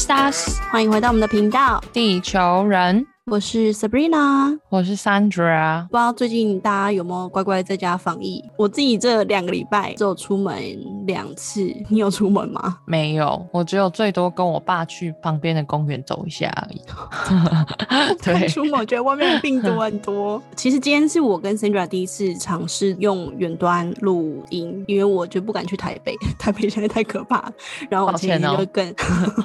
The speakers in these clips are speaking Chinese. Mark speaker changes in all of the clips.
Speaker 1: Stars，
Speaker 2: 欢迎回到我们的频道，
Speaker 1: 地球人。
Speaker 2: 我是 Sabrina，
Speaker 1: 我是 Sandra。
Speaker 2: 不知道最近大家有没有乖乖在家防疫？我自己这两个礼拜只有出门两次，你有出门吗？
Speaker 1: 没有，我只有最多跟我爸去旁边的公园走一下而已。
Speaker 2: 对，出门我觉得外面的病毒很多。其实今天是我跟 Sandra 第一次尝试用远端录音，因为我就不敢去台北，台北现在太可怕。然后我前天就跟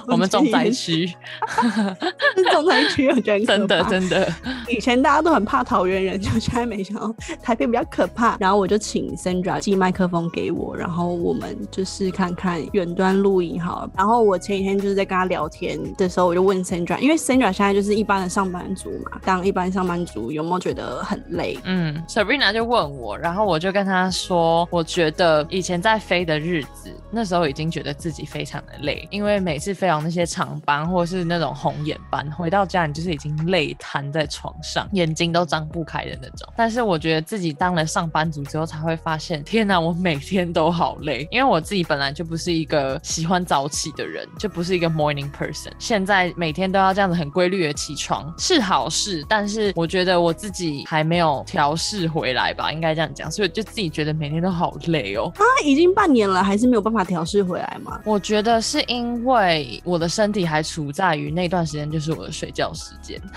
Speaker 1: 我们重灾区，
Speaker 2: 重灾区我觉得
Speaker 1: 真的。真的，
Speaker 2: 以前大家都很怕桃园人，就现在没想到台北比较可怕。然后我就请 Sandra 寄麦克风给我，然后我们就是看看远端录影好了。然后我前几天就是在跟他聊天的时候，我就问 Sandra，因为 Sandra 现在就是一般的上班族嘛，当一般上班族有没有觉得很累？
Speaker 1: 嗯，Sabrina 就问我，然后我就跟他说，我觉得以前在飞的日子，那时候已经觉得自己非常的累，因为每次飞往那些长班或者是那种红眼班，回到家你就是已经累。瘫在床上，眼睛都张不开的那种。但是我觉得自己当了上班族之后，才会发现，天哪，我每天都好累。因为我自己本来就不是一个喜欢早起的人，就不是一个 morning person。现在每天都要这样子很规律的起床是好事，但是我觉得我自己还没有调试回来吧，应该这样讲。所以就自己觉得每天都好累哦。
Speaker 2: 啊，已经半年了，还是没有办法调试回来吗？
Speaker 1: 我觉得是因为我的身体还处在于那段时间就是我的睡觉时间。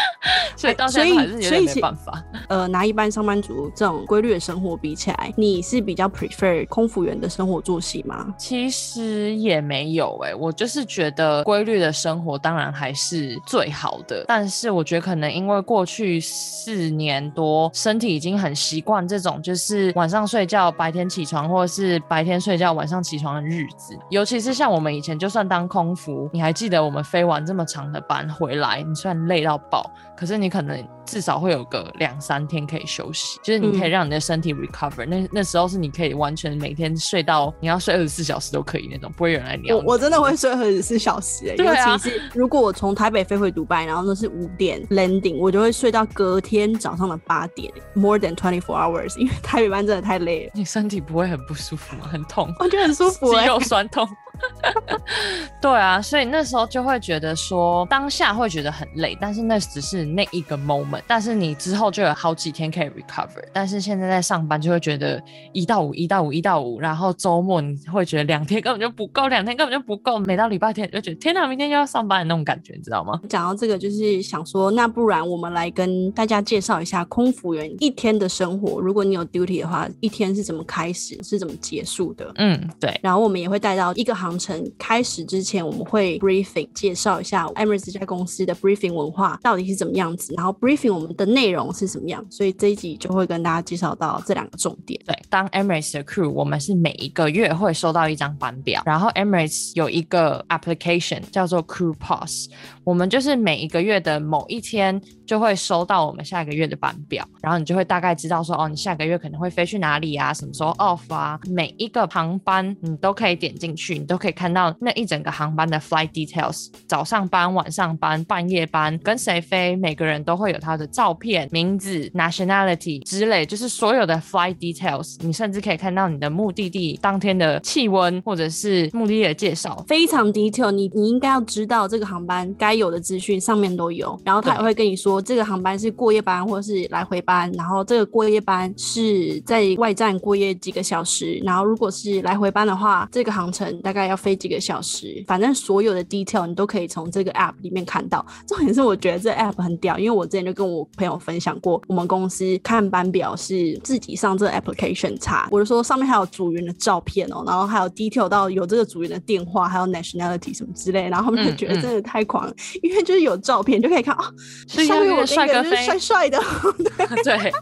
Speaker 1: 所以到现在还是有点没办法。
Speaker 2: 呃，拿一般上班族这种规律的生活比起来，你是比较 prefer 空服员的生活作息吗？
Speaker 1: 其实也没有哎，我就是觉得规律的生活当然还是最好的。但是我觉得可能因为过去四年多，身体已经很习惯这种就是晚上睡觉白天起床，或者是白天睡觉晚上起床的日子。尤其是像我们以前就算当空服，你还记得我们飞完这么长的班回来，你虽然累到爆。可是你可能至少会有个两三天可以休息，就是你可以让你的身体 recover。那那时候是你可以完全每天睡到你要睡二十四小时都可以那种，不会有人来鸟。
Speaker 2: 我我真的会睡二十四小时，尤其是如果我从台北飞回迪拜，然后那是五点 landing，我就会睡到隔天早上的八点，more than twenty four hours。因为台北班真的太累了。
Speaker 1: 你身体不会很不舒服吗？很痛？
Speaker 2: 我觉得很舒服，
Speaker 1: 肌肉酸痛。对啊，所以那时候就会觉得说，当下会觉得很累，但是那只是那一个 moment，但是你之后就有好几天可以 recover。但是现在在上班就会觉得一到五，一到五，一到五，然后周末你会觉得两天根本就不够，两天根本就不够，每到礼拜天就觉得天哪，明天又要上班的那种感觉，你知道吗？
Speaker 2: 讲到这个，就是想说，那不然我们来跟大家介绍一下空服员一天的生活。如果你有 duty 的话，一天是怎么开始，是怎么结束的？
Speaker 1: 嗯，对。
Speaker 2: 然后我们也会带到一个航程开始之前，我们会 briefing 介绍一下 Emirates 这家公司的 briefing 文化到底是怎么样子，然后 briefing 我们的内容是什么样。所以这一集就会跟大家介绍到这两个重点。
Speaker 1: 对，当 Emirates 的 crew，我们是每一个月会收到一张班表，然后 Emirates 有一个 application 叫做 Crew Pass，我们就是每一个月的某一天就会收到我们下个月的班表，然后你就会大概知道说，哦，你下个月可能会飞去哪里啊，什么时候 off 啊，每一个航班你都可以点进去，你都可以看到那一整个航班的 flight details，早上班、晚上班、半夜班，跟谁飞，每个人都会有他的照片、名字、nationality 之类，就是所有的 flight details。你甚至可以看到你的目的地当天的气温，或者是目的地的介绍，
Speaker 2: 非常 detail。你你应该要知道这个航班该有的资讯上面都有，然后他也会跟你说这个航班是过夜班或者是来回班，然后这个过夜班是在外站过夜几个小时，然后如果是来回班的话，这个航程大概要飞几个小时，反正所有的 detail 你都可以从这个 app 里面看到。重点是我觉得这 app 很屌，因为我之前就跟我朋友分享过，我们公司看班表是自己上这 application 查，我就说上面还有组员的照片哦，然后还有 detail 到有这个组员的电话，还有 nationality 什么之类，然后他们就觉得真的太狂了，因为就是有照片就可以看哦，上面有
Speaker 1: 帅哥
Speaker 2: 帅帅的，
Speaker 1: 对，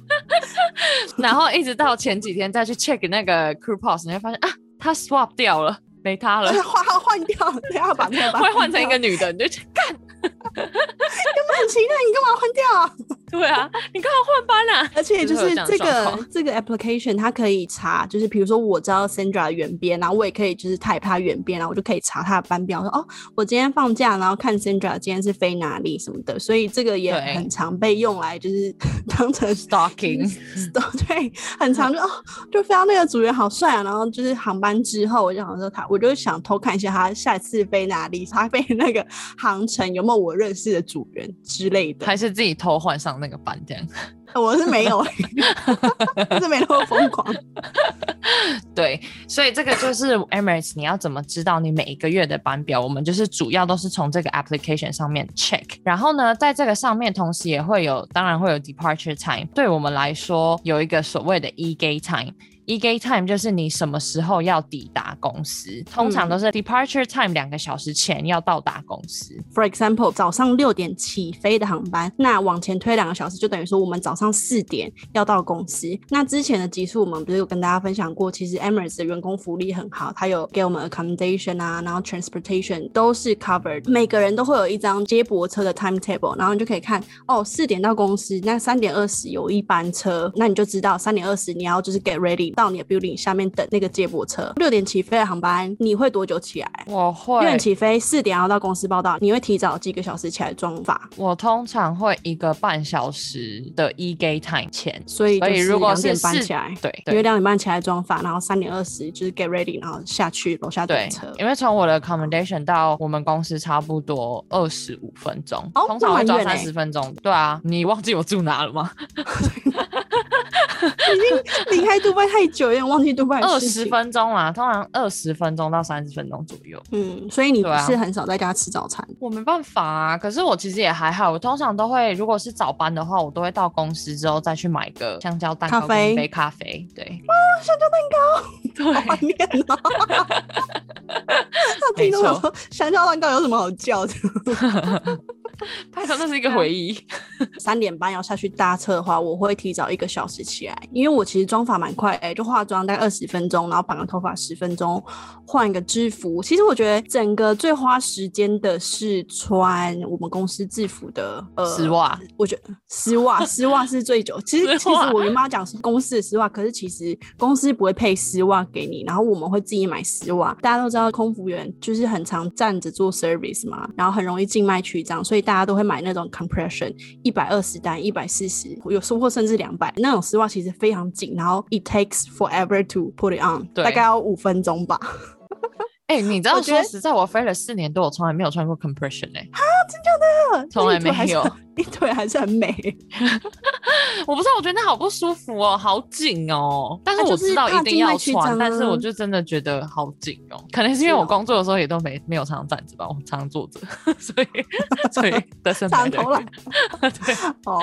Speaker 1: 然后一直到前几天再去 check 那个 crew pass，你会发现啊，他 swap 掉了。没他了，
Speaker 2: 换换掉，不要把那个
Speaker 1: 会换成一个女的，你就干，
Speaker 2: 有没有很奇怪？你干嘛换掉啊？
Speaker 1: 对啊，你刚好换班啊？
Speaker 2: 而且就
Speaker 1: 就是这
Speaker 2: 个这个 application，它可以查，就是比如说我知道 Sandra 的原编，然后我也可以就是 type 她原编，然后我就可以查他的班表，说哦，我今天放假，然后看 Sandra 今天是飞哪里什么的，所以这个也很常被用来就是 当成
Speaker 1: Stalking
Speaker 2: 对，很常就哦，就飞到那个组员好帅啊，然后就是航班之后，我就想说他，我就想偷看一下他下一次飞哪里，他飞那个航程有没有我认识的组员之类的。
Speaker 1: 还是自己偷换上那个班这样？
Speaker 2: 我是没有、是没那么疯狂。
Speaker 1: 对，所以这个就是 Emirates，你要怎么知道你每一个月的班表？我们就是主要都是从这个 application 上面 check，然后呢，在这个上面同时也会有，当然会有 departure time，对我们来说有一个所谓的 e gate time。E gate time 就是你什么时候要抵达公司，通常都是 departure time 两个小时前要到达公司。
Speaker 2: For example，早上六点起飞的航班，那往前推两个小时，就等于说我们早上四点要到公司。那之前的集数我们不是有跟大家分享过，其实 Emirates 的员工福利很好，它有给我们 accommodation 啊，然后 transportation 都是 covered，每个人都会有一张接驳车的 timetable，然后你就可以看哦，四点到公司，那三点二十有一班车，那你就知道三点二十你要就是 get ready 到你的 building 下面等那个接驳车。六点起飞的航班，你会多久起来？
Speaker 1: 我会
Speaker 2: 六点起飞，四点要到公司报到，你会提早几个小时起来装法，
Speaker 1: 我通常会一个半小时的 e gate time 前，
Speaker 2: 所以就是
Speaker 1: 所以如果
Speaker 2: 两点
Speaker 1: 是四
Speaker 2: 半起来，
Speaker 1: 对
Speaker 2: 因为两点半起来装法，然后三点二十就是 get ready，然后下去楼下等车，。
Speaker 1: 因为从我的 accommodation 到我们公司差不多二十五分钟，
Speaker 2: 哦
Speaker 1: 通常会抓三十分钟。对啊，你忘记我住哪了吗？
Speaker 2: 已经离开杜拜太久，有点忘记杜拜
Speaker 1: 二十。分钟啦，通常二十分钟到三十分钟左右。
Speaker 2: 嗯，所以你是很少在家吃早餐。
Speaker 1: 我没办法啊，可是我其实也还好，我通常都会，如果是早班的话，我都会到公司之后再去买个香蕉蛋糕
Speaker 2: 咖啡
Speaker 1: 杯咖啡。对，
Speaker 2: 好怀念哦！他听
Speaker 1: 没错
Speaker 2: 众说香蕉蛋糕有什么好叫的？
Speaker 1: 拜托，那是一个回忆。
Speaker 2: 三点半要下去搭车的话，我会提早一个小时起来，因为我其实妆法蛮快，哎、就化妆大概二十分钟，然后绑个头发十分钟，换一个制服。其实我觉得整个最花时间的是穿我们公司制服的呃
Speaker 1: 丝袜，
Speaker 2: 我觉得丝袜，丝袜是最久。其实其实我跟妈讲是公司的丝袜，可是其实公司不会配丝袜给你，然后我们会自己买丝袜。大家都知道空服员就是很常站着做 service 嘛，然后很容易静脉曲张，所以大家都会买那种 compression 一百二十单、一百四十，有时候甚至两百那种丝袜，其实非常紧，然后 it takes forever to put it on，大概要五分钟吧。
Speaker 1: 哎、你知道说实在，我飞了四年多，我从来没有穿过 compression 哎、
Speaker 2: 那
Speaker 1: 从来
Speaker 2: 你腿还是
Speaker 1: 没有
Speaker 2: 你腿还是很美。
Speaker 1: 我不知道，我觉得那好不舒服哦，好紧哦。但是我知道一定要穿，
Speaker 2: 脉曲张
Speaker 1: 但是
Speaker 2: 啊
Speaker 1: 我就真的觉得好紧哦。可能是因为我工作的时候也都没没有常常站着吧，我常常坐着，所以 所以的身
Speaker 2: 长头懒
Speaker 1: 对，
Speaker 2: 哦，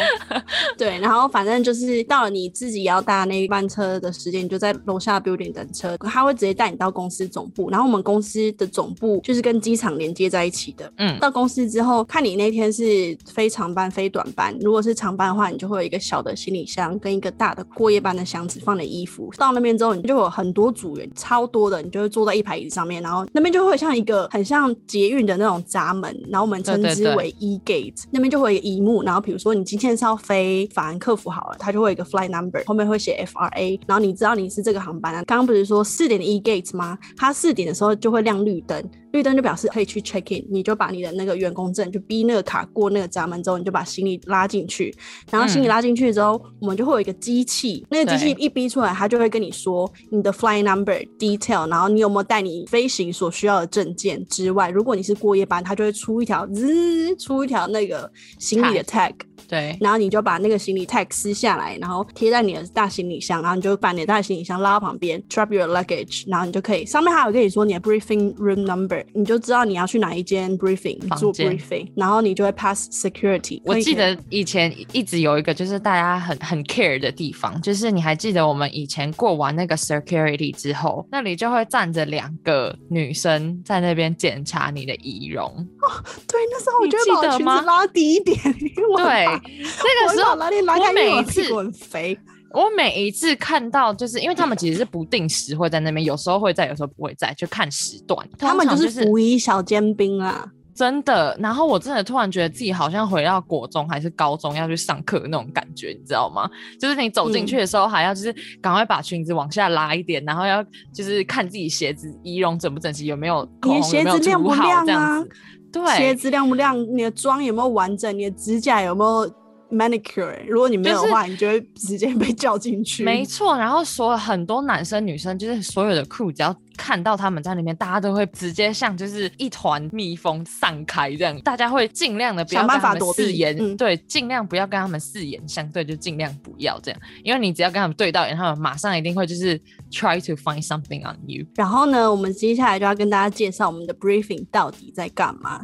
Speaker 2: 对，然后反正就是到了你自己要搭那一班车的时间，你就在楼下 building 等车，他会直接带你到公司总部。然后我们公司的总部就是跟机场连接在一起的。
Speaker 1: 嗯，
Speaker 2: 到公司之后，看你那天是非常班、飞短班。如果是长班的话，你就会有一个小的行李箱跟一个大的过夜班的箱子放的衣服。到那边之后，你就有很多组员，超多的，你就会坐在一排椅子上面，然后那边就会像一个很像捷运的那种闸门，然后我们称之为 E gate，那边就会有一幕，然后比如说你今天是要飞法兰克福好了，它就会有一个 flight number，后面会写 FRA，然后你知道你是这个航班啊。刚刚不是说四点的 E gate 吗？它四点的时候就会亮绿灯，绿灯就表示可以去 check in，你就把你的那个员工证就逼那个卡过那个闸门之后，你就把行李拉进去，然后行李
Speaker 1: 嗯。
Speaker 2: 拉进去之后，我们就会有一个机器，那个机器一逼出来，它就会跟你说你的 flight number detail，然后你有没有带你飞行所需要的证件之外，如果你是过夜班，它就会出一条滋出一条那个行李的 tag。
Speaker 1: 对，
Speaker 2: 然后你就把那个行李 tag 撕下来，然后贴在你的大行李箱，然后你就把你的大行李箱拉到旁边，drop your luggage，然后你就可以上面还有跟你说你的 briefing room number，你就知道你要去哪一间 briefing 做
Speaker 1: 房间
Speaker 2: briefing，然后你就会 pass security。
Speaker 1: 我记得以前一直有一个就是大家很很 care 的地方，就是你还记得我们以前过完那个 security 之后，那里就会站着两个女生在那边检查你的仪容。
Speaker 2: 哦对，那时候我
Speaker 1: 你
Speaker 2: 就
Speaker 1: 得吗
Speaker 2: 裙子拉低一点，因为我很
Speaker 1: 对，
Speaker 2: 怕
Speaker 1: 那个时候
Speaker 2: 我会把拉链拉
Speaker 1: 我每一次
Speaker 2: 我屁股很肥。
Speaker 1: 我每一次看到，就是因为他们其实是不定时会在那边，有时候会在，有时候不会在，就看时段。
Speaker 2: 他们就是五一小尖兵啊，
Speaker 1: 真的。然后我真的突然觉得自己好像回到国中还是高中要去上课那种感觉，你知道吗？就是你走进去的时候还要就是赶快把裙子往下拉一点，然后要就是看自己鞋子仪容整不整齐，有没有
Speaker 2: 你的鞋子亮不亮啊？
Speaker 1: 对，
Speaker 2: 鞋子亮不亮？你的妆有没有完整？你的指甲有没有？manicure，如果你没有的话，你就会直接被叫进去。
Speaker 1: 没错，然后所有很多男生女生，就是所有的 crew，只要看到他们在那边，大家都会直接像就是一团蜜蜂散开这样，大家会尽量的不要跟他们四眼，对，尽量不要跟他们四眼相对，就尽量不要这样，因为你只要跟他们对到眼，他们马上一定会就是 try to find something on you。
Speaker 2: 然后呢，我们接下来就要跟大家介绍我们的 briefing 到底在干嘛。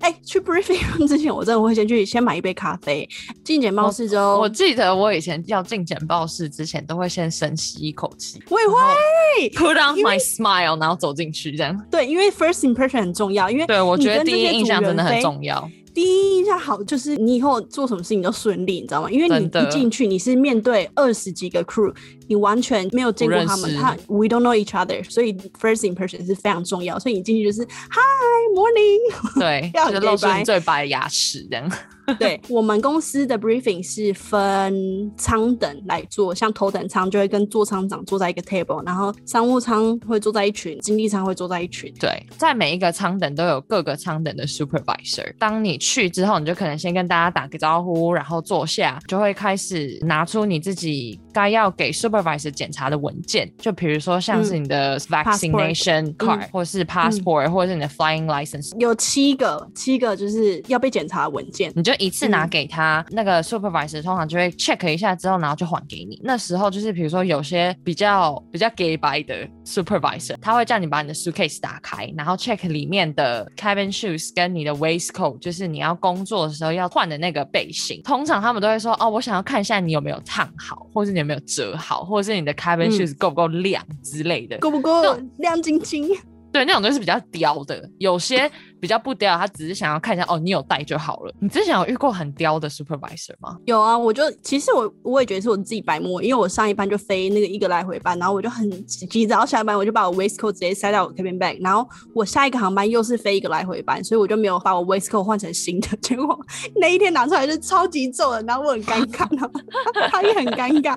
Speaker 2: 哎，去 briefing 之前，我真的会先去先买一杯咖啡。进简报室之后，
Speaker 1: 我记得我以前要进简报室之前，都会先深吸一口气。
Speaker 2: 我也会
Speaker 1: put on my smile，然后走进去这样。
Speaker 2: 对，因为 first impression 很重要，因为
Speaker 1: 对我觉得第一印象真的很重要。
Speaker 2: 第一印象好，就是你以后做什么事情都顺利，你知道吗？因为你一进去，你是面对二十几个 crew，你完全没有见过他们，他 we don't know each other，所以 first impression 是非常重要。所以你进去就是 Hi morning，
Speaker 1: 对，要露出最白的牙齿这样。
Speaker 2: 对我们公司的 briefing 是分舱等来做，像头等舱就会跟座舱长坐在一个 table，然后商务舱会坐在一群，经济舱会坐在一群。
Speaker 1: 对，在每一个舱等都有各个舱等的 supervisor。当你去之后，你就可能先跟大家打个招呼，然后坐下，就会开始拿出你自己该要给 supervisor 检查的文件，就比如说像是你的 vaccination card，或是 passport，或者是你的 flying license。
Speaker 2: 有七个，七个就是要被检查的文件，
Speaker 1: 你就。一次拿给他，那个 supervisor 通常就会 check 一下之后，然后就还给你。那时候就是比如说有些比较比较 gay by 的 supervisor，他会叫你把你的 suitcase 打开，然后 check 里面的 cabin shoes 跟你的 waistcoat，就是你要工作的时候要换的那个背心。通常他们都会说，哦，我想要看一下你有没有烫好，或者是你有没有折好，或者是你的 cabin shoes 够不够亮之类的，
Speaker 2: 够不够亮晶晶。
Speaker 1: 对，那种都是比较刁的，有些。比较不刁，他只是想要看一下哦，你有带就好了。你之前有遇过很刁的 supervisor 吗？
Speaker 2: 有啊，我就其实我我也觉得是我自己白摸，因为我上一班就飞那个一个来回班，然后我就很急，然后下班我就把我 waistcoat 直接塞到我 cabin bag，然后我下一个航班又是飞一个来回班，所以我就没有把我 waistcoat 换成新的。结果那一天拿出来是超级皱的，然后我很尴尬，然后他也很尴尬。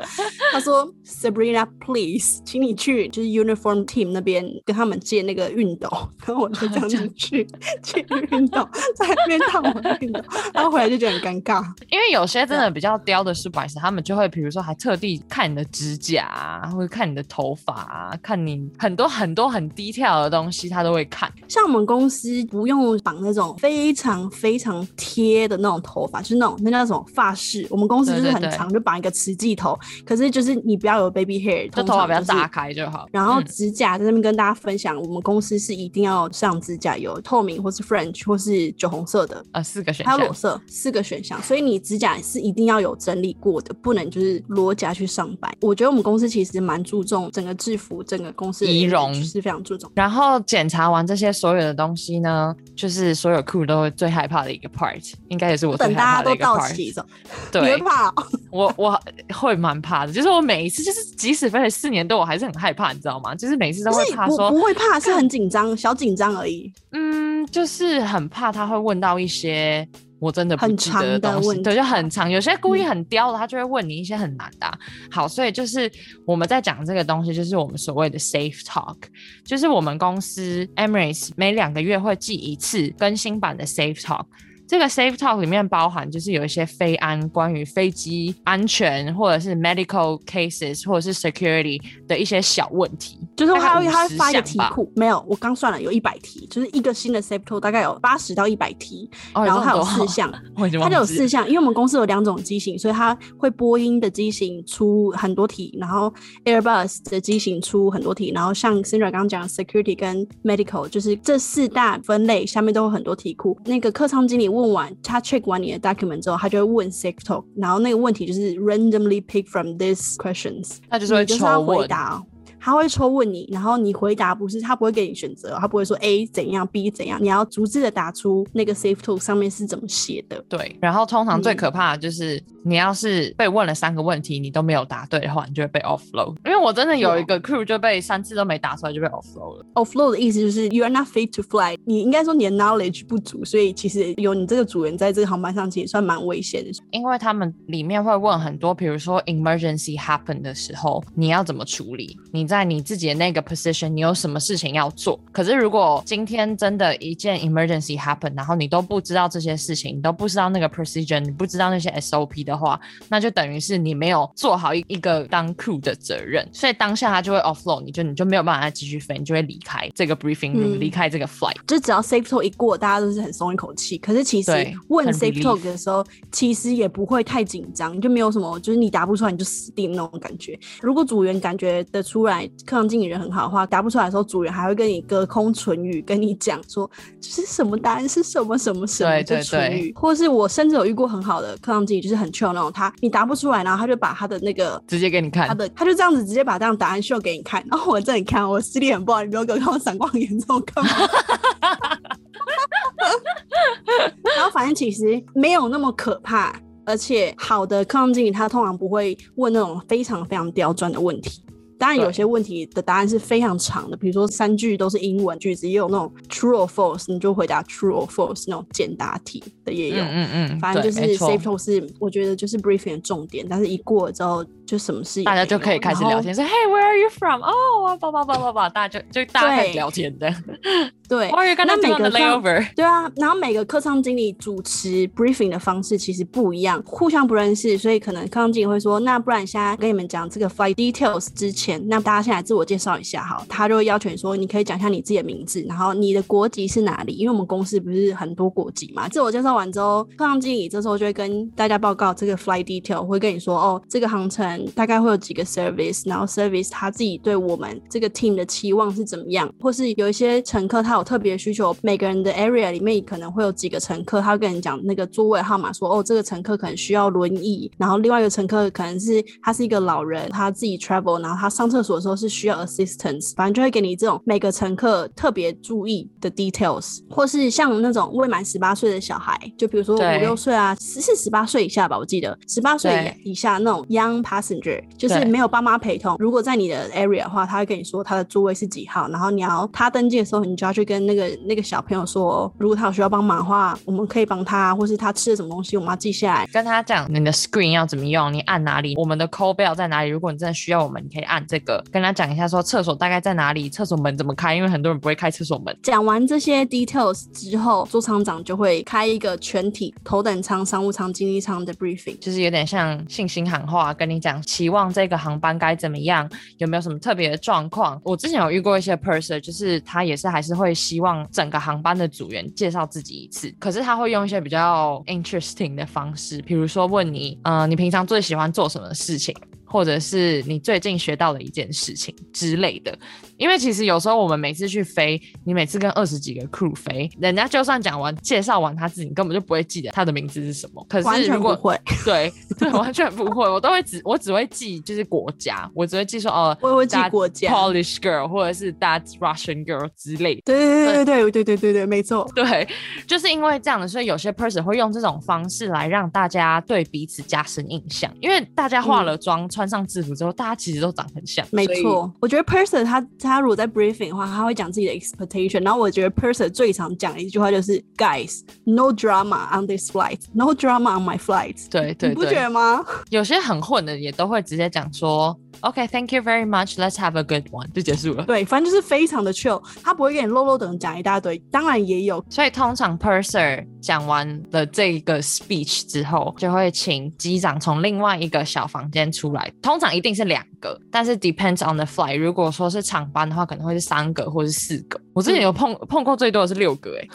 Speaker 2: 他说 Sabrina，please，请你去就是 uniform team 那边跟他们借那个熨斗，然后我就这样子去。去运动，在那边烫我运动，然后回来就觉得很尴尬。
Speaker 1: 因为有些真的比较刁的是白痴，他们就会比如说还特地看你的指甲啊，或者看你的头发啊，看你很多很多很低调的东西，他都会看。
Speaker 2: 像我们公司不用绑那种非常非常贴的那种头发，就是那种那叫什么发饰。我们公司就是很长，就绑一个磁器头。可是就是你不要有 baby hair，
Speaker 1: 就头发不要炸开就好。
Speaker 2: 然后指甲在那边跟大家分享，我们公司是一定要上指甲油，透明或是 French 或是酒红色的，
Speaker 1: 呃，四个选项，
Speaker 2: 还有裸色，四个选项。所以你指甲是一定要有整理过的，不能就是裸甲去上班。我觉得我们公司其实蛮注重整个制服，整个公司
Speaker 1: 仪容
Speaker 2: 是非常注重。
Speaker 1: 然后检查完这些所有的东西呢，就是所有 crew 都会最害怕的一个 part，应该也是我最害怕的一个 part。
Speaker 2: 对，会怕？
Speaker 1: 我我会蛮怕的，就是我每一次，就是即使飞了四年多，我还是很害怕，你知道吗？就是每次都会怕说
Speaker 2: 不会怕，是很紧张，小紧张而已。
Speaker 1: 嗯。就是很怕他会问到一些我真的
Speaker 2: 不记得
Speaker 1: 的
Speaker 2: 东西，
Speaker 1: 对，就很长。有些故意很刁的，他就会问你一些很难的。好，所以就是我们在讲这个东西，就是我们所谓的 safe talk，就是我们公司 Emirates 每两个月会寄一次更新版的 safe talk。这个 safe talk 里面包含就是有一些非安关于飞机安全或者是 medical cases 或者是 security 的一些小问题，
Speaker 2: 就是他会他
Speaker 1: 会
Speaker 2: 发一个题库，没有，我刚算了有一百题，就是一个新的 safe talk 大概有八十到一百题，然后它有四项，它就有四项，因为我们公司有两种机型，所以它会波音的机型出很多题，然后 Airbus 的机型出很多题，然后像 Sandra 刚刚讲 security 跟 medical 就是这四大分类下面都有很多题库，那个客舱经理问。问完他 check 完你的 document 之后，他就会问 safe talk，然后那个问题就是 randomly pick from these questions，
Speaker 1: 他就是会抽
Speaker 2: 回答。 他会抽问你，然后你回答不是，他不会给你选择，他不会说 A 怎样，B 怎样，你要逐字的打出那个 safe talk 上面是怎么写的。
Speaker 1: 对，然后通常最可怕的就是你要是被问了三个问题，你都没有答对的话，你就会被 offload。因为我真的有一个 crew 就被三次都没答出来就被 offload 了。
Speaker 2: offload 的意思就是 you are not fit to fly，你应该说你的 knowledge 不足，所以其实有你这个组员在这个航班上其实算蛮危险的。
Speaker 1: 因为他们里面会问很多，比如说 emergency happen 的时候，你要怎么处理？你在你自己的那个 position，你有什么事情要做？可是如果今天真的一件 emergency happen，然后你都不知道这些事情，你都不知道那个 procedure，你不知道那些 SOP 的话，那就等于是你没有做好一一个当 crew 的责任，所以当下他就会 offload，你就你就没有办法再继续飞，你就会离开这个 briefing room，离开这个 flight。
Speaker 2: 就只要 safe talk 一过，大家都是很松一口气。可是其实问 safe talk 的时候，其实也不会太紧张，就没有什么，就是你答不出来你就死定那种感觉。如果组员感觉得出来，课堂经理人很好的话，答不出来的时候，组员还会跟你隔空唇语，跟你讲说就是什么答案？是什么什么什么？的唇语，或是我甚至有遇过很好的课堂经理，就是很 chill 那种，他你答不出来，然后他就把他的那个
Speaker 1: 直接给你看，
Speaker 2: 他的他就这样子直接把这样答案秀给你看，然后我这里看，我视力很不好，你不要给我看我闪光很严重干嘛？然后反正其实没有那么可怕，而且好的课堂经理他通常不会问那种非常非常刁钻的问题。当然，有些问题的答案是非常长的，比如说三句都是英文句子，也有那种 true or false，你就回答 true or false 那种简答题的也有。
Speaker 1: 嗯嗯，
Speaker 2: 反正就是 safe talk 是我觉得就是 briefing 的重点，但是一过了之后就什么事
Speaker 1: 大家就可以开始聊天，说 Hey where are you from？哦，叭叭叭叭叭，大家就就大家开始聊天的。
Speaker 2: 对，
Speaker 1: 那每个 layover
Speaker 2: 对啊，然后每个客舱经理主持 briefing 的方式其实不一样，互相不认识，所以可能客舱经理会说，那不然现在跟你们讲这个 flight details 之前，那大家先来自我介绍一下哈，他就会要求你说，你可以讲一下你自己的名字，然后你的国籍是哪里？因为我们公司不是很多国籍嘛。自我介绍完之后，客舱经理这时候就会跟大家报告这个 flight detail，会跟你说，哦，这个航程大概会有几个 service，然后 service 他自己对我们这个 team 的期望是怎么样，或是有一些乘客他有特别需求。每个人的 area 里面可能会有几个乘客，他会跟你讲那个座位号码，说哦，这个乘客可能需要轮椅，然后另外一个乘客可能是他是一个老人，他自己 travel，然后他上厕所的时候是需要 assistance，反正就会给你这种每个乘客特别注意的 details，或是像那种未满十八岁的小孩，就比如说五六岁啊，是是十八岁以下吧，我记得十八岁以下那种 young passenger，就是没有爸妈陪同，如果在你的 area 的话，他会跟你说他的座位是几号，然后你要他登记的时候，你就要去跟那个那个。小朋友说，如果他有需要帮忙的话，我们可以帮他，或是他吃了什么东西，我们要记下来，
Speaker 1: 跟他讲你的 screen 要怎么用，你按哪里，我们的 call bell 在哪里。如果你真的需要我们，你可以按这个，跟他讲一下说厕所大概在哪里，厕所门怎么开，因为很多人不会开厕所门。
Speaker 2: 讲完这些 details 之后，座舱长就会开一个全体头等舱、商务舱、经济舱的 briefing，
Speaker 1: 就是有点像信心喊话，跟你讲期望这个航班该怎么样，有没有什么特别的状况。我之前有遇过一些 person，就是他也是还是会希望整个航班的组员。介绍自己一次，可是他会用一些比较 interesting 的方式，比如说问你，呃，你平常最喜欢做什么事情？或者是你最近学到的一件事情之类的，因为其实有时候我们每次去飞，你每次跟二十几个 crew 飞，人家就算讲完介绍完他自己，你根本就不会记得他的名字是什么。可是如果
Speaker 2: 会，
Speaker 1: 对 对，完全不会，我都会只我只会记就是国家，我只会记说哦，
Speaker 2: 我会记国家
Speaker 1: ，Polish girl 或者是 That's Russian girl 之类的。
Speaker 2: 对对对对对对对对对，没错。
Speaker 1: 对，就是因为这样的，所以有些 person 会用这种方式来让大家对彼此加深印象，因为大家化了妆。穿上制服之后，大家其实都长很像。
Speaker 2: 没错，我觉得 person 他他如果在 briefing 的话，他会讲自己的 expectation。然后我觉得 person 最常讲的一句话就是 Guys, no drama on this flight, no drama on my flight。
Speaker 1: 对对，
Speaker 2: 你不觉得吗？
Speaker 1: 有些很混的也都会直接讲说。OK，Thank you very much. Let's have a good one，就结束了。
Speaker 2: 对，反正就是非常的 chill，他不会给你漏漏等讲一大堆。当然也有，
Speaker 1: 所以通常 purser 讲完了这个 speech 之后，就会请机长从另外一个小房间出来。通常一定是两个，但是 depends on the flight。如果说是长班的话，可能会是三个或是四个。我之前有碰碰过最多的是六个，哎。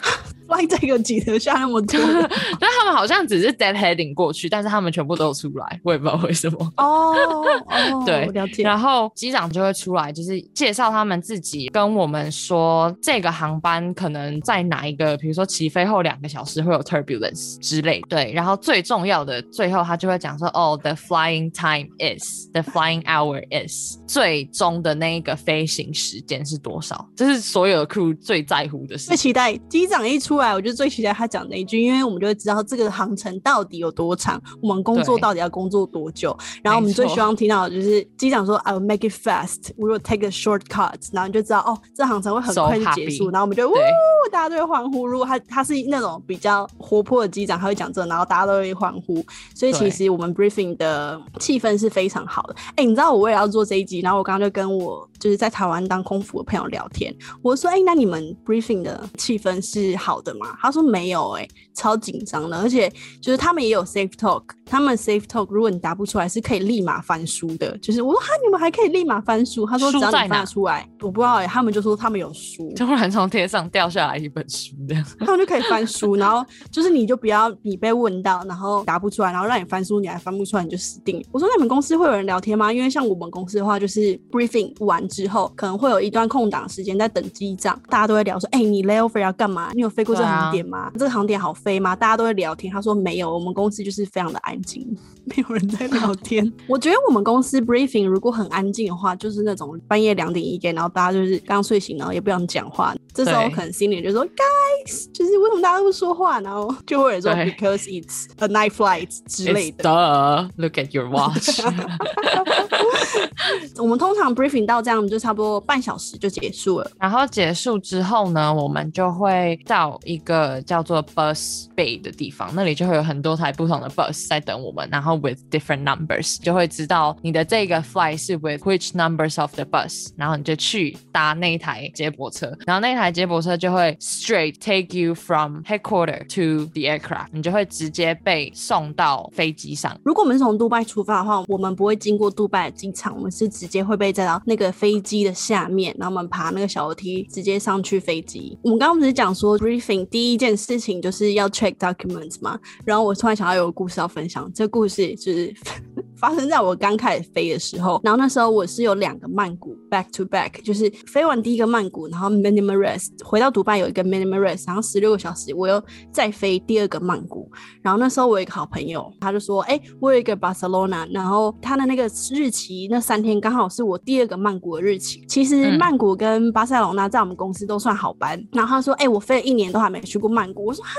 Speaker 2: fly 这个挤得下那么多？
Speaker 1: 但他们好像只是 dead heading 过去，但是他们全部都有出来，我也不知道为什么。
Speaker 2: 哦 哦，
Speaker 1: 对
Speaker 2: 了解。
Speaker 1: 然后机长就会出来，就是介绍他们自己，跟我们说这个航班可能在哪一个，比如说起飞后两个小时会有 turbulence 之类。对，然后最重要的最后他就会讲说，哦，the flying time is the flying hour is 最终的那一个飞行时间是多少？这是所有的 crew 最在乎的事
Speaker 2: 最。期待机长一出来，我就最期待他讲那一句，因为我们就会知道这个航程到底有多长，我们工作到底要工作多久。然后我们最希望听到的就是机长说 "I will make it fast, we will take a shortcut"，然后你就知道哦，这航程会很快就结束。然后我们就呜
Speaker 1: 对，
Speaker 2: 大家都会欢呼。如果他他是那种比较活泼的机长，他会讲这个，然后大家都会欢呼。所以其实我们 briefing 的气氛是非常好的。哎、你知道我为了要做这一集，然后我刚刚就跟我就是在台湾当空服的朋友聊天，我说：“哎、那你们 briefing 的气氛是好的吗？”他说：“没有、哎，超紧张的，而且就是他们也有 safe talk，他们 safe talk 如果你答不出来是可以立马翻书的。就是我说哈，你们还可以立马翻书？他说只要你翻出来，我不知道哎、他们就说他们有书，
Speaker 1: 突然从天上掉下来一本书，这样
Speaker 2: 他们就可以翻书，然后就是你就不要你被问到，然后答不出来，然后让你翻书，你还翻不出来，你就死定了。我说那你们公司会有人聊天吗？因为像我们公司的话，就是 briefing 完之后，可能会有一段空档时间在等机长，大家都会聊说，哎、你 layover 要干嘛？你有飞过这个航点吗？这个航点好飞吗？大家都会聊天。他说没有，我们公司就是非常的安静，没有人在聊天。我觉得我们公司 briefing 如果很安静的话，就是那种半夜两点一点，然后大家就是刚睡醒，然后也不想讲话，这时候可能心里就说 guys，就是为什么大家都不说话，然后就会有说 because it's a night flight 之类的。
Speaker 1: look at your watch。
Speaker 2: 我们通常 briefing 到这样就差不多半小时就结束了。
Speaker 1: 然后结束之后呢，我们就会到一个叫做 bus bay 的地方，那里就会有很多台不同的 bus 在等我们，然后 with different numbers 就会知道你的这个 flight 是 with which numbers of the bus，然后你就去搭那一台接驳车，然后那一台接驳车就会 straight take you from headquarter to the aircraft，你就会直接被送到飞机上。
Speaker 2: 如果我们是从杜拜出发的话，我们不会经过杜拜的机场，我们是直接会被载到那个飞机的下面，然后我们爬那个小楼梯直接上去飞机。我们刚刚不是讲说 briefing 第一件事情就是要 check documents 嘛，然后我突然想到有个故事要分享，这故事就是 发生在我刚开始飞的时候，然后那时候我是有两个曼谷 back to back，就是飞完第一个曼谷，然后 minimum rest 回到独拜有一个 minimum rest，然后十六个小时我又再飞第二个曼谷，然后那时候我有一个好朋友，他就说：“哎、我有一个 Barcelona，然后他的那个日期那三天刚好是我第二个曼谷的日期。其实
Speaker 1: 嗯
Speaker 2: 曼谷跟巴塞罗那在我们公司都算好班。然后他说：‘哎、我飞了一年都还没去过曼谷。’我说：‘哈，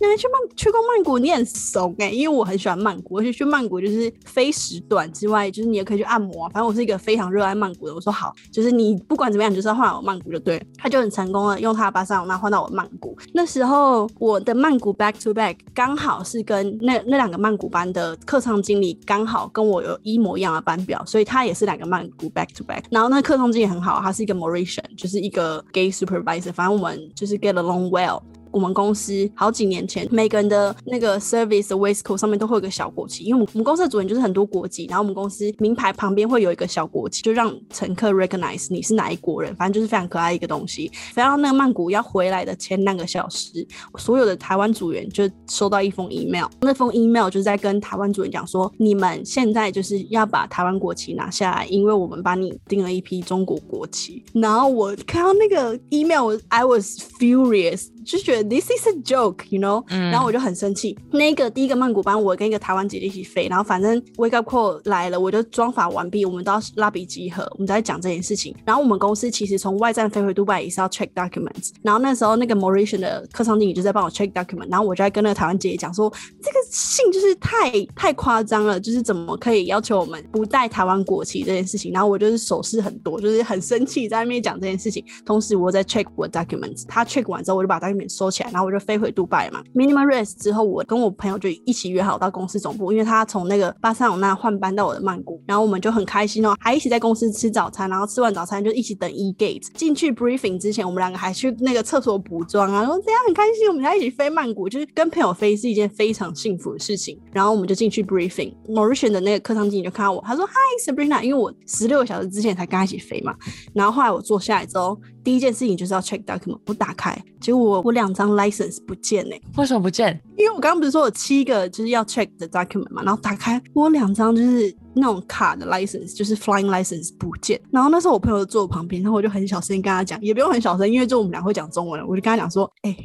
Speaker 2: 你没去曼去过曼谷？你很怂哎、因为我很喜欢曼谷，而且去曼谷就是飞时短之外，就是你也可以去按摩、啊。反正我是一个非常热爱曼谷的。我说好，就是你不管怎么样，你就是要换我曼谷就对。他就很成功的用他的巴塞罗那换到我曼谷。那时候我的曼谷 back to back 刚好是跟那那两个曼谷班的客舱经理刚好跟我有一模一样的班表，所以他也是两个曼谷 back to back。然后那客通经也很好，他是一个 Mauritian，就是一个 gay supervisor，反正我们就是 get along well。我们公司好几年前，每个人的那个 service 的 waistcoat 上面都会有个小国旗，因为我们公司的主人就是很多国籍，然后我们公司名牌旁边会有一个小国旗，就让乘客 recognize 你是哪一国人，反正就是非常可爱一个东西。飞到那个曼谷要回来的前两个小时，所有的台湾组员就收到一封 email，那封 email 就是在跟台湾组员讲说，你们现在就是要把台湾国旗拿下来，因为我们帮你订了一批中国国旗。然后我看到那个 email，I was furious，就觉得 this is a joke，you know，、
Speaker 1: 嗯
Speaker 2: 然后我就很生气。那个第一个曼谷班，我跟一个台湾姐姐一起飞，然后反正 wake up call 来了，我就装法完毕，我们都要拉比集合，我们在讲这件事情。然后我们公司其实从外站飞回杜拜也是要 check documents，然后那时候那个 Mauritian 的客舱经理就在帮我 check document，然后我就在跟那个台湾姐姐讲说，这个信就是太太夸张了，就是怎么可以要求我们不带台湾国旗这件事情。然后我就是手势很多，就是很生气，在那边讲这件事情。同时我在 check 我的 documents，他 check 完之后，我就把 document 收起来，然后我就飞回杜拜嘛。Minimum rest 之后，我跟我朋友就一起约好到公司总部，因为他从那个巴塞罗那换班到我的曼谷，然后我们就很开心哦，还一起在公司吃早餐，然后吃完早餐就一起等 E gate 进去 briefing 之前，我们两个还去那个厕所补妆啊，然后这样很开心，我们在一起飞曼谷，就是跟朋友飞是一件非常幸福的事情。然后我们就进去 briefing。Mauritian 的那个客舱经理就看到我，他说：“Hi Sabrina。”因为我十六个小时之前才跟他一起飞嘛。然后后来我坐下来之后，第一件事情就是要 check document。我打开，结果我我两张 license 不见呢、
Speaker 1: 为什么不见？
Speaker 2: 因为我刚刚不是说有七个就是要 check 的 document 嘛，然后打开我两张就是那种卡的 license，就是 flying license 不见。然后那时候我朋友坐我旁边，然后我就很小声跟他讲，也不用很小声，因为就我们俩会讲中文了，我就跟他讲说，哎、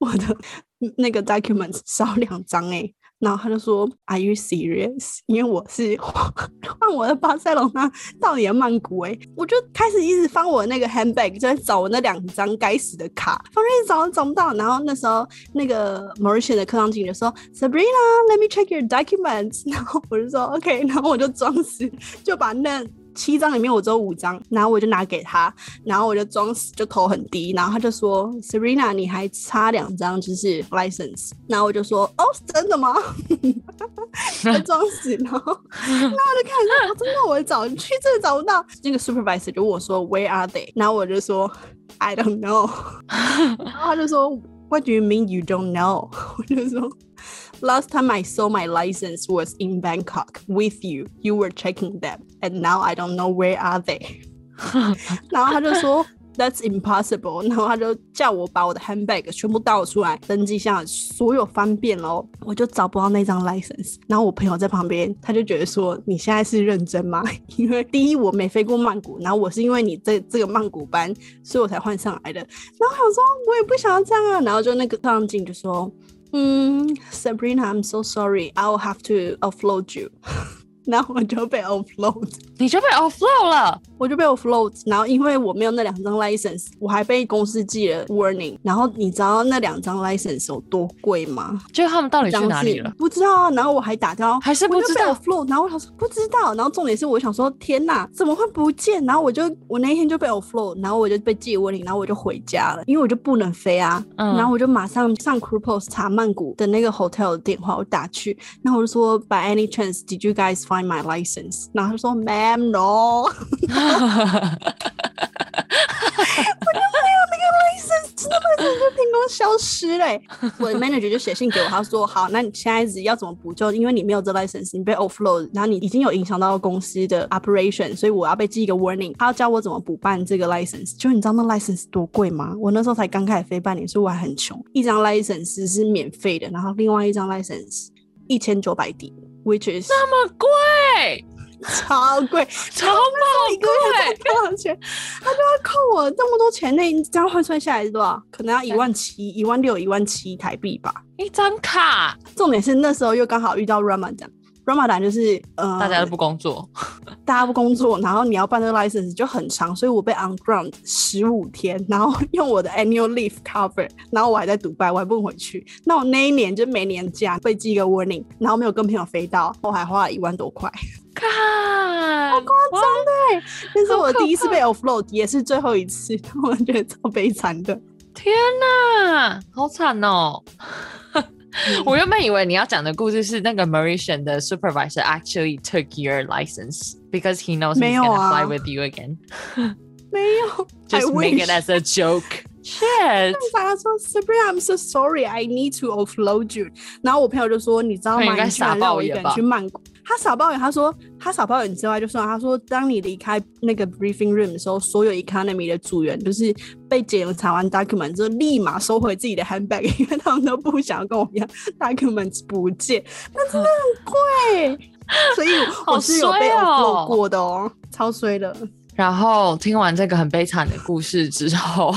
Speaker 2: 我的那个 document 少两张哎、然后他就说：“Are you serious？” 因为我是 换我的巴塞隆那到你的曼谷哎、我就开始一直翻我那个 handbag，就在找我那两张该死的卡，反正一直找都找不到。然后那时候那个 Mauritian 的科长经理就说：“Sabrina，let me check your documents。”然后我就说：“OK。”然后我就装死，就把那。七张里面我只有五张，然后我就拿给他，然后我就装死，就头很低，然后他就说：“Serena，你还差两张就是 license。”然后我就说：“哦，真的吗？” 我装死，然后然后我就看一下，哦，真的我找去真的找不到。那个 supervisor 就问我说：“Where are they？” 然后我就说：“I don't know。”然后他就说：“What do you mean you don't know？” 我就说。Last time I saw my license was in Bangkok with you. You were checking them, and now I don't know where are they. 然后他就说 That's impossible. 然后他就叫我把我的 handbag 全部倒出来，登记下所有翻遍喽，我就找不到那张 license。然后我朋友在旁边，他就觉得说你现在是认真吗？因为第一我没飞过曼谷，然后我是因为你这这个曼谷班，所以我才换上来的。然后我说我也不想要这样啊，然后就那个上镜就说。Mm, 嗯，Sabrina, I'm so sorry. I'll have to offload you. 然后我就被 offload，
Speaker 1: 你就被 offload 了。
Speaker 2: 我就被 offload。然后因为我没有那两张 license，我还被公司寄了 warning。然后你知道那两张 license 有多贵吗？
Speaker 1: 就他们到底去哪里了？
Speaker 2: 不知道啊。然后我还打掉，
Speaker 1: 还是不知道。
Speaker 2: 然后我想说不知道。然后重点是我想说天哪，怎么会不见？然后我就我那一天就被 offload，然后我就被寄 warning，然后我就回家了，因为我就不能飞啊。
Speaker 1: 嗯
Speaker 2: 然后我就马上上 Crew Post 查曼谷的那个 hotel 的电话，我打去，然后我就说 By any chance did you guys find my license？然后他说 Ma'am no，真的就凭空消失嘞、我的 manager 就写信给我，他说好，那你现在要怎么补救？因为你没有这 license，你被 offload，然后你已经有影响到公司的 operation，所以我要被记一个 warning。他要教我怎么补办这个 license。就是你知道那 license 多贵吗？我那时候才刚开始飞半年，所以我还很穷。一张 license 是免费的，然后另外一张 license 一千九百迪，which is
Speaker 1: 那么贵，
Speaker 2: 超贵，
Speaker 1: 超宝
Speaker 2: 一个月才
Speaker 1: 贵。
Speaker 2: 多少钱？他就要扣我这么多钱，那这样换算下来是多少？可能要一万七、一万六、一万七台币吧。
Speaker 1: 一张卡，
Speaker 2: 重点是那时候又刚好遇到 Ramadan。Ramadan 就是呃，
Speaker 1: 大家都不工作，
Speaker 2: 大家不工作，然后你要办这个 license 就很长，所以我被 on ground 十五天，然后 用我的 annual leave cover，然后我还在独拜，我还不能回去。那我那一年就没年假，被寄一个 warning，然后没有跟朋友飞到，我还花了一万多块。
Speaker 1: 看，好夸张
Speaker 2: 那是我第一次被 offload，也是最后一次，我觉得超悲惨的。
Speaker 1: 天哪，好惨哦！我原本以为你要讲的故事是那个 Mauritian 的 supervisor actually took your license because he knows he's
Speaker 2: 没有
Speaker 1: gonna
Speaker 2: 啊
Speaker 1: fly with you again.
Speaker 2: 没有
Speaker 1: Just
Speaker 2: I
Speaker 1: make
Speaker 2: wish
Speaker 1: it as a joke. Shit.
Speaker 2: 他说 Sabrina，I'm so sorry, I need to offload you。然后我朋友就说，你知道吗？
Speaker 1: 他应该
Speaker 2: 你居然
Speaker 1: 傻
Speaker 2: 让我一个人
Speaker 1: 爆眼吧
Speaker 2: 去曼谷。 他少抱怨，他说他少抱怨之外，就算他说，当你离开那个 briefing room 的时候，所有 economy 的组员就是被检查完 document 之后，立马收回自己的 handbag，因为他们都不想要跟我一样 documents 不见，那真的很贵。所以我是有被
Speaker 1: 好衰哦
Speaker 2: offload 过的哦，超衰的。
Speaker 1: 然后听完这个很悲惨的故事之后，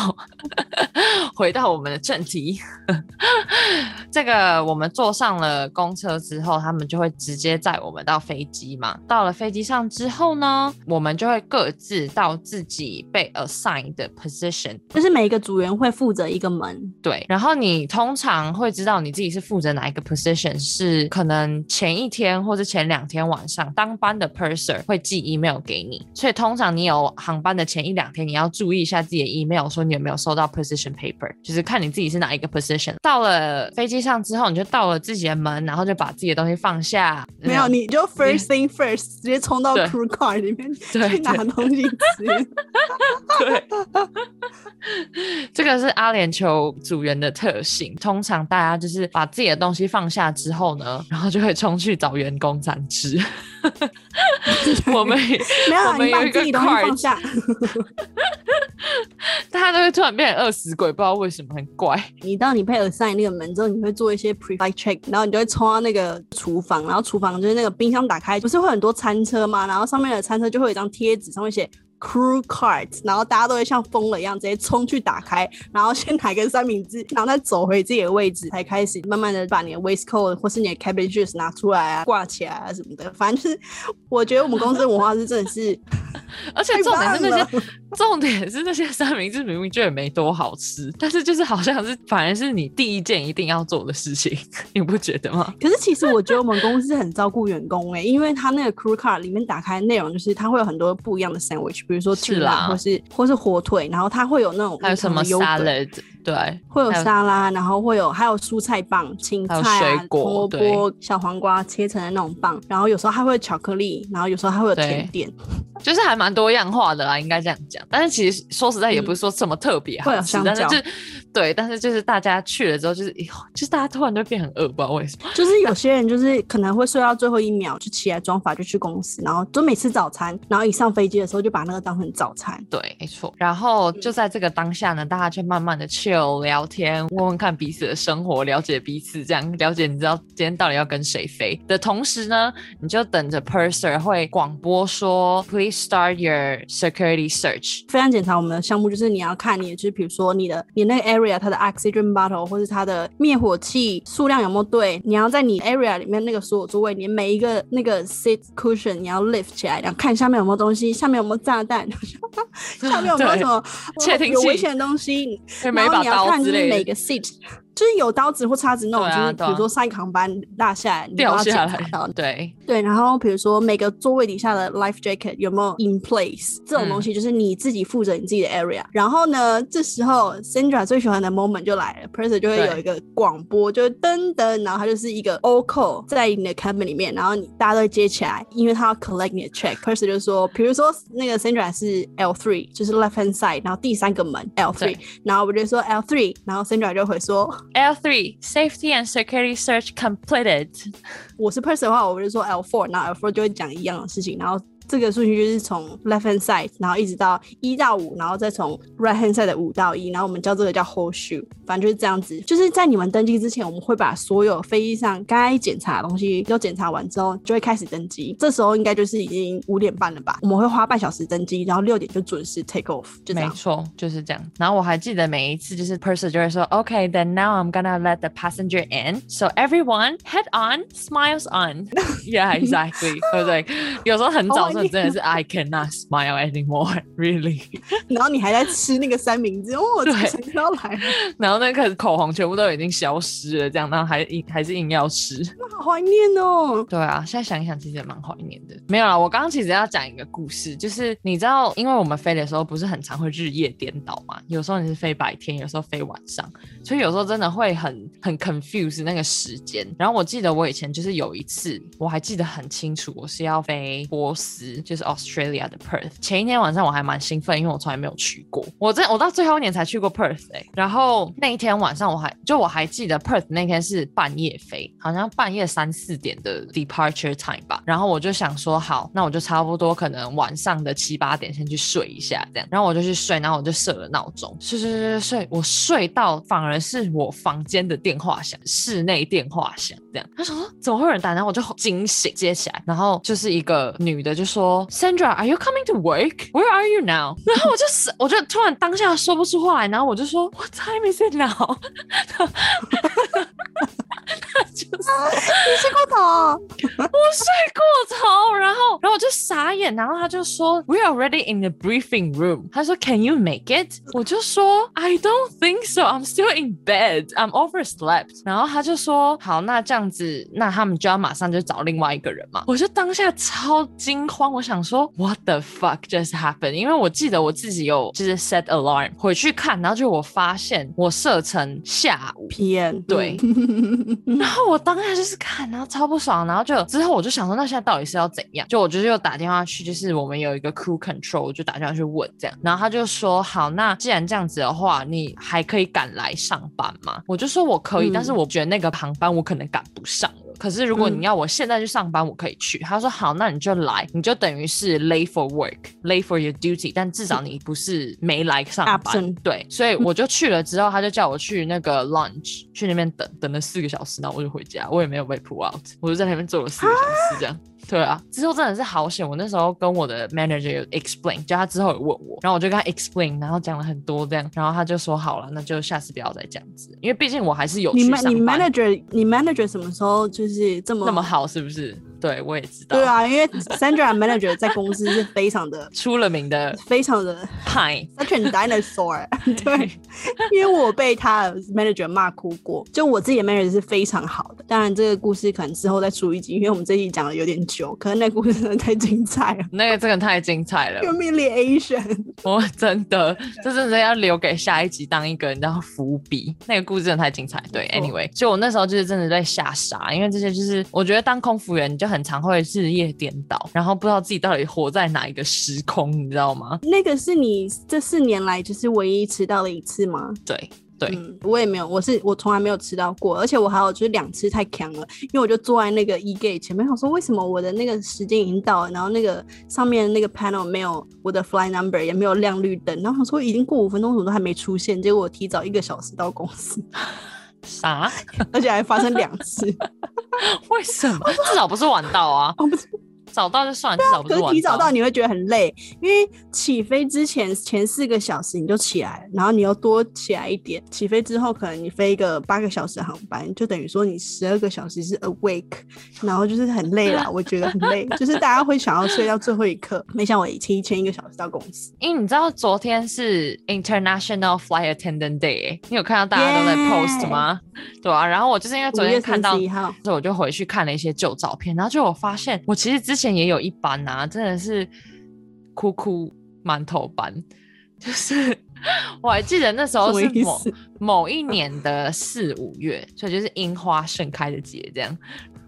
Speaker 1: 回到我们的正题。这个我们坐上了公车之后，他们就会直接载我们到飞机嘛。到了飞机上之后呢，我们就会各自到自己被 assign 的 position。
Speaker 2: 就是每一个组员会负责一个门，
Speaker 1: 对，然后你通常会知道你自己是负责哪一个 position，是可能前一天或者前两天晚上当班的 purser 会寄 email 给你，所以通常你有航班的前一两天，你要注意一下自己的 email，说你有没有收到 position paper，就是看你自己是哪一个 position。到了飞机上之后，你就到了自己的门，然后就把自己的东西放下，
Speaker 2: 没有，你就 first thing first，直接冲到
Speaker 1: 对
Speaker 2: crew car 里面
Speaker 1: 对
Speaker 2: 去拿
Speaker 1: 对
Speaker 2: 东西吃。
Speaker 1: 对，这个是阿联酋组员的特性。通常大家就是把自己的东西放下之后呢，然后就会冲去找员工餐吃。我们
Speaker 2: 没有啊，
Speaker 1: 我们有一个
Speaker 2: 你把自己东西
Speaker 1: cart
Speaker 2: 放下。
Speaker 1: 大都会突然变成饿死鬼，不知道为什么很怪。
Speaker 2: 你到你配 assign 那个门之后，你会做一些 pre-flight check，然后你就会冲到那个厨房，然后厨房就是那个冰箱打开，不是会很多餐车吗？然后上面的餐车就会有一张贴纸，上面写。Crew cards，然后大家都会像疯了一样，直接冲去打开，然后先拿个三明治，然后再走回自己的位置，才开始慢慢的把你的 waistcoat 或是你的 shoes 拿出来啊，挂起来啊什么的。反正就是，我觉得我们公司的文化是真的是，
Speaker 1: 而且重点是那些，重点是那些三明治明明就也没多好吃，但是就是好像是反而是你第一件一定要做的事情，你不觉得吗？
Speaker 2: 可是其实我觉得我们公司很照顾员工哎，因为他那个 crew card 里面打开内容就是它会有很多不一样的 sandwich。比如说
Speaker 1: 是啦，
Speaker 2: 或是或是火腿，然后它会有那种
Speaker 1: 还有什么 salad，对，
Speaker 2: 会有沙拉，然后会有还有蔬菜棒、青菜啊、萝卜、小黄瓜切成的那种棒，然后有时候还会有巧克力，然后有时候还会有甜点，
Speaker 1: 就是还蛮多样化的啦，应该这样讲。但是其实说实在也不是说什么特别好吃，但是就对，但是就是大家去了之后，就是就是大家突然就变很饿，不知道为什么。
Speaker 2: 就是有些人就是可能会睡到最后一秒就起来装法就去公司，然后就每次早餐，然后一上飞机的时候就把那个当成早餐。
Speaker 1: 对，没错。然后就在这个当下呢，大家就慢慢的 chill 聊天，问问看彼此的生活，了解彼此，这样了解你知道今天到底要跟谁飞的同时呢，你就等着 purser 会广播说，please start your security search。
Speaker 2: 非常检查我们的项目就是你要看你，就是比如说你的你那个 area 它的 oxygen bottle 或是它的灭火器数量有没有对，你要在你 area 里面那个所有座位，你每一个那个 seat cushion 你要 lift 起来，然后看下面有没有东西，下面有没有炸弹。上面有没有什么有危险的东西？然后你要看就是每个 seat。就是有刀子或叉子那种，就是比如说上一航班落下来，
Speaker 1: 掉下来，
Speaker 2: 对对。然后比如说每个座位底下的 life jacket 有没有 in place 这种东西，就是你自己负责你自己的 area。然后呢，这时候 Sandra 最喜欢的 moment 就来了，Purser 就会有一个广播，就是噔噔，然后它就是一个 all call 在你的 cabin 里面，然后你大家都会接起来，因为他要 collect 你的 check。Purser 就说，比如说那个 Sandra 是 L three，就是 left hand side，然后第三个门 L three，然后我就说 L three，然后 Sandra 就会说。
Speaker 1: L3 safety and security search completed。
Speaker 2: 我是 person 的话，我就说 L4，然后 L4 就会讲一样的事情，然后。 这个顺序就是从 left hand side，然后一直到一到五，然后再从 right hand side 的五到一，然后我们叫这个叫 whole shoe，反正就是这样子。就是在你们登机之前，我们会把所有飞机上该检查的东西都检查完之后，就会开始登机。这时候应该就是已经五点半了吧？我们会花半小时登机，然后六点就准时 take off。就
Speaker 1: 没错，就是这样。然后我还记得每一次就是 person 就会说，OK，then now I'm gonna let the passenger in，so everyone head on，smiles on。Yeah，exactly，对不对？有时候很早。真的是 I cannot smile anymore, really。
Speaker 2: 然后你还在吃那个三明治，哦，对，要来。
Speaker 1: 然后那个口红全部都已经消失了，这样，然后还硬还是硬要吃，那
Speaker 2: 好怀念哦。
Speaker 1: 对啊，现在想一想，其实也蛮怀念的。没有啦，我刚刚其实要讲一个故事，就是你知道，因为我们飞的时候不是很常会日夜颠倒嘛，有时候你是飞白天，有时候飞晚上，所以有时候真的会很很 confuse 那个时间。然后我记得我以前就是有一次，我还记得很清楚，我是要飞波斯。就是 Australia 的 Perth，前一天晚上我还蛮兴奋，因为我从来没有去过。我这我到最后一年才去过 Perth 哎，然后那一天晚上我还就我还记得 Perth 那天是半夜飞，好像半夜三四点的 departure time 吧。然后我就想说好，那我就差不多可能晚上的七八点先去睡一下这样。然后我就去睡，然后我就设了闹钟，睡睡睡睡睡，我睡到反而是我房间的电话响，室内电话响这样。他说怎么会有人打？然后我就惊醒，接起来，然后就是一个女的就说。说，Sandra，Are you coming to work? Where are you now? 然后我就，是，我就突然当下说不出话来，然后我就说，What time is it now? 就是你
Speaker 2: 睡过头，
Speaker 1: 我睡过头，然后，然后我就 傻眼，然后他就说，We are already in the briefing room。他说，Can you make it？我就说，I don't think so. I'm still in bed. I'm overslept。然后他就说，好，那这样子，那他们就要马上就找另外一个人嘛。我就当下超惊慌，我想说，What the fuck just happened？因为我记得我自己有就是 set alarm 回去看，然后就我发现我设成下午
Speaker 2: PM，
Speaker 1: 对。然后我当下就是看，然后超不爽，然后就之后我就想说，那现在到底是要怎样？就我就是又打电话去，就是我们有一个 crew control，我就打电话去问这样，然后他就说，好，那既然这样子的话，你还可以赶来上班吗？我就说我可以，但是我觉得那个航班我可能赶不上了。可是如果你要我现在去上班，我可以去。他说好，那你就来，你就等于是 late for work，late for your duty，但至少你不是没来上班。对，所以我就去了之后，他就叫我去那个 lunch，去那边等等了四个小时，然后我就回家，我也没有被 pull out，我就在那边坐了四个小时这样。对啊，之后真的是好险！我那时候跟我的 manager 有 explain，就他之后有问我，然后我就跟他 explain，然后讲了很多这样，然后他就说好了，那就下次不要再这样子，因为毕竟我还是有去上
Speaker 2: 班。你 manager，你 manager 什么时候就是这么
Speaker 1: 那么好，是不是？对，我也知道。
Speaker 2: 对啊，因为 Sandra manager 在公司是非常的
Speaker 1: 出了名的，
Speaker 2: 非常的
Speaker 1: high，such
Speaker 2: a dinosaur。对，因为我被他的 manager 骂哭过，就我自己的 manager 是非常好的。当然，这个故事可能之后再出一集，因为我们这一集讲的有点久，可能那故事真的太精彩了。
Speaker 1: 那个真的太精彩了，
Speaker 2: humiliation。
Speaker 1: 我真的，这真的要留给下一集当一个你知道伏笔。那个故事真的太精彩。对，anyway，就我那时候就是真的在吓傻，因为这些就是我觉得当空服员你就很。很常会日夜颠倒，然后不知道自己到底活在哪一个时空，你知道吗？
Speaker 2: 那个是你这四年来就是唯一迟到的一次吗？
Speaker 1: 对对，
Speaker 2: 我也没有，我是我从来没有迟到过，而且我还有就是两次太强了，因为我就坐在那个 e gate 前面，我说为什么我的那个时间已经到了，然后那个上面那个 panel 没有我的 fly number，也没有亮绿灯，然后他说已经过五分钟，怎么都还没出现，结果我提早一个小时到公司。
Speaker 1: 啥？
Speaker 2: 而且还发生两次？
Speaker 1: 为什么？至少不是晚到啊！早到就算，至少不是
Speaker 2: 提早到你会觉得很累，因为起飞之前前四个小时你就起来，然后你又多起来一点。起飞之后可能你飞一个八个小时航班，就等于说你十二个小时是 awake，然后就是很累了，我觉得很累，就是大家会想要睡到最后一刻。没想我提前一个小时到公司，
Speaker 1: 因为你知道昨天是 International Flight Attendant Day，你有看到大家都在 post 吗？对啊，然后我就是因为昨天看到，所以我就回去看了一些旧照片，然后就我发现我其实之前。也有一班啊，真的是哭哭馒头班，就是我还记得那时候是某某一年的四五月，所以就是樱花盛开的节这样。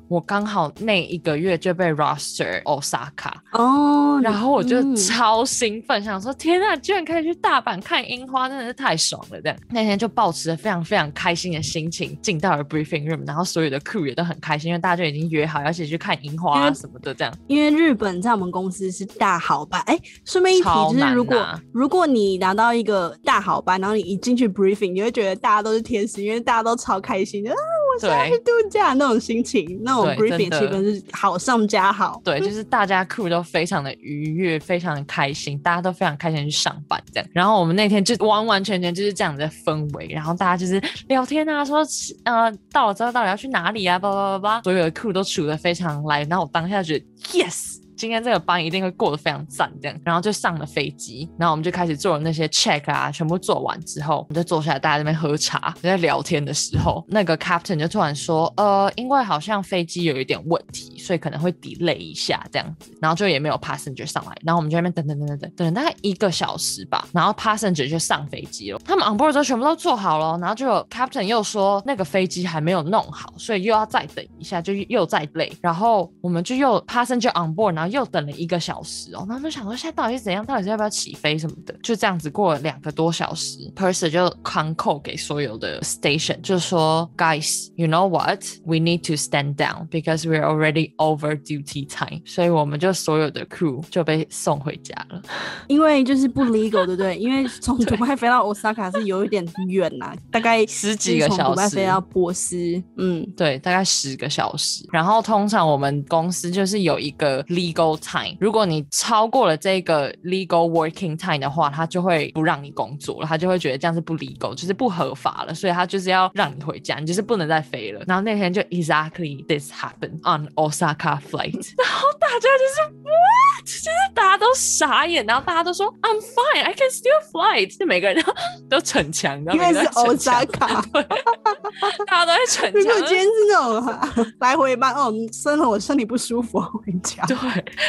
Speaker 1: 我刚好那一个月就被 roster Osaka 哦，然后我就超兴奋，想说天啊，居然可以去大阪看樱花，真的是太爽了！这样那天就抱持着非常非常开心的心情进到了 briefing room，然后所有的 crew 也都很开心，因为大家就已经约好要一起去看樱花啊什么的。这样，
Speaker 2: 因为日本在我们公司是大好班，哎，顺便一提，就是如果如果你拿到一个大好班，然后你一进去 briefing，你会觉得大家都是天使，因为大家都超开心的。对，度假那种心情，那种 briefing 气氛是好上加好。
Speaker 1: 对，就是大家 crew 都非常的愉悦，非常的开心，大家都非常开心去上班这样。然后我们那天就完完全全就是这样的氛围，然后大家就是聊天啊，说呃到了之后到底要去哪里啊，叭叭叭叭，所有的 crew 都处的非常来。然后我当下觉得 yes。今天这个班一定会过得非常赞，这样，然后就上了飞机，然后我们就开始做了那些 check 啊，全部做完之后，我们就坐下来，大家在那边喝茶，在聊天的时候，那个 captain 就突然说，呃，因为好像飞机有一点问题，所以可能会 delay 一下这样子，然后就也没有 passenger 上来，然后我们就在那边等等等等等等，大概一个小时吧，然后 passenger 就上飞机了，他们 on board 都全部都做好了，然后就有 captain 又说那个飞机还没有弄好，所以又要再等一下，就又再累，然后我们就又 passenger on board，然后。又等了一个小时哦，然后就想说现在到底是怎样，到底是要不要起飞什么的，就这样子过了两个多小时，person 就 call 给所有的 station，就说 Guys，you know what？We need to stand down because we're already over duty time。所以我们就所有的 crew 就被送回家了，
Speaker 2: 因为就是不 legal，对不对？因为从 迪拜飞到 Osaka 是有一点远呐，大概
Speaker 1: 十几个小时。从迪
Speaker 2: 拜飞到波斯，嗯，
Speaker 1: 对，大概十个小时。然后通常我们公司就是有一个 legal legal time，如果你超过了这个 legal working time 的话，他就会不让你工作了，他就会觉得这样是不 legal，就是不合法了，所以他就是要让你回家，你就是不能再飞了。然后那天就 exactly this happened on Osaka flight，然后大家就是 what，就是大家都傻眼，然后大家都说 I'm fine，I can still fly，就每个人都都逞强，
Speaker 2: 因为是 Osaka，
Speaker 1: 大家都在逞强。
Speaker 2: 如果今天是那种 来回班，哦，生了我身体不舒服，回家。
Speaker 1: 对。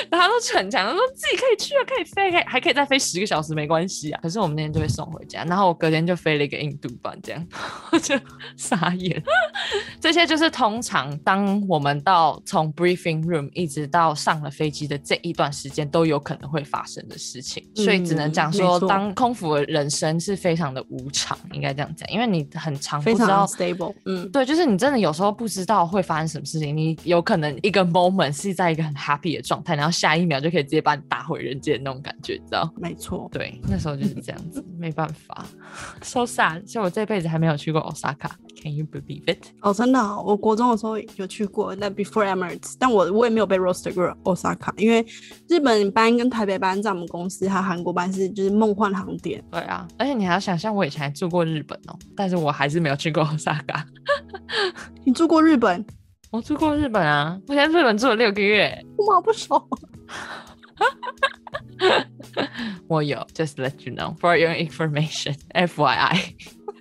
Speaker 1: 大家都逞强，说自己可以去啊，可以飞，可以还可以再飞十个小时，没关系啊。可是我们那天就被送回家，然后我隔天就飞了一个印度班，这样 我就傻眼。这些就是通常当我们到从 briefing room 一直到上上了飞机的这一段时间都有可能会发生的事情，所以只能讲说，当空服的人生是非常的无常，应该这样讲，因为你很长不知道
Speaker 2: 嗯，
Speaker 1: 对，就是你真的有时候不知道会发生什么事情，你有可能一个 moment 是在一个很 happy 的状态，然后下一秒就可以直接把你打回人间那种感觉，你知道？
Speaker 2: 没错，
Speaker 1: 对，那时候就是这样子，没办法，so sad，所以我这辈子还没有去过 Osaka，Can you believe it？
Speaker 2: 哦，真的，我国中的时候有去过，那 Before Emirates，但我我也没有被 roster 过 Osaka，因为日本班跟台北班在我们公司，还有韩国班是就是梦幻航点。
Speaker 1: 对啊，而且你还要想象，我以前还住过日本哦，但是我还是没有去过 Osaka。
Speaker 2: 你住过日本？
Speaker 1: 我住过日本啊，我在日本住了六个月。
Speaker 2: 我好不熟。
Speaker 1: 我有，just let you know for your information，FYI。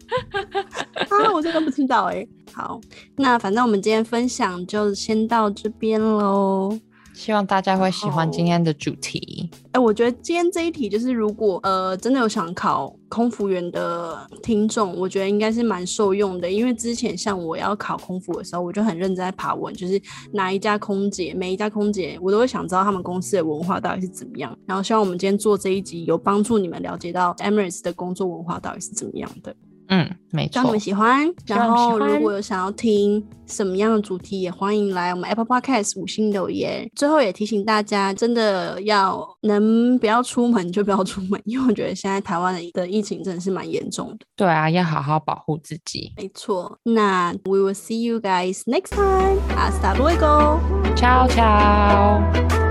Speaker 2: 啊，我真的不知道哎。好，那反正我们今天分享就先到这边喽。
Speaker 1: 希望大家会喜欢今天的主题。
Speaker 2: 哎，我觉得今天这一题就是，如果呃真的有想考空服员的听众，我觉得应该是蛮受用的。因为之前像我要考空服的时候，我就很认真在爬文，就是哪一家空姐，每一家空姐，我都会想知道他们公司的文化到底是怎么样。然后希望我们今天做这一集有帮助你们了解到 Emirates 的工作文化到底是怎么样的。
Speaker 1: 嗯，没错。
Speaker 2: 希望你们喜欢。然后，如果有想要听什么样的主题，也欢迎来我们 Apple Podcast 五星留言。最后也提醒大家，真的要能不要出门就不要出门，因为我觉得现在台湾的的疫情真的是蛮严重的。
Speaker 1: 对啊，要好好保护自己。
Speaker 2: 没错。那 We will see you guys next time. Hasta luego.
Speaker 1: Ciao ciao.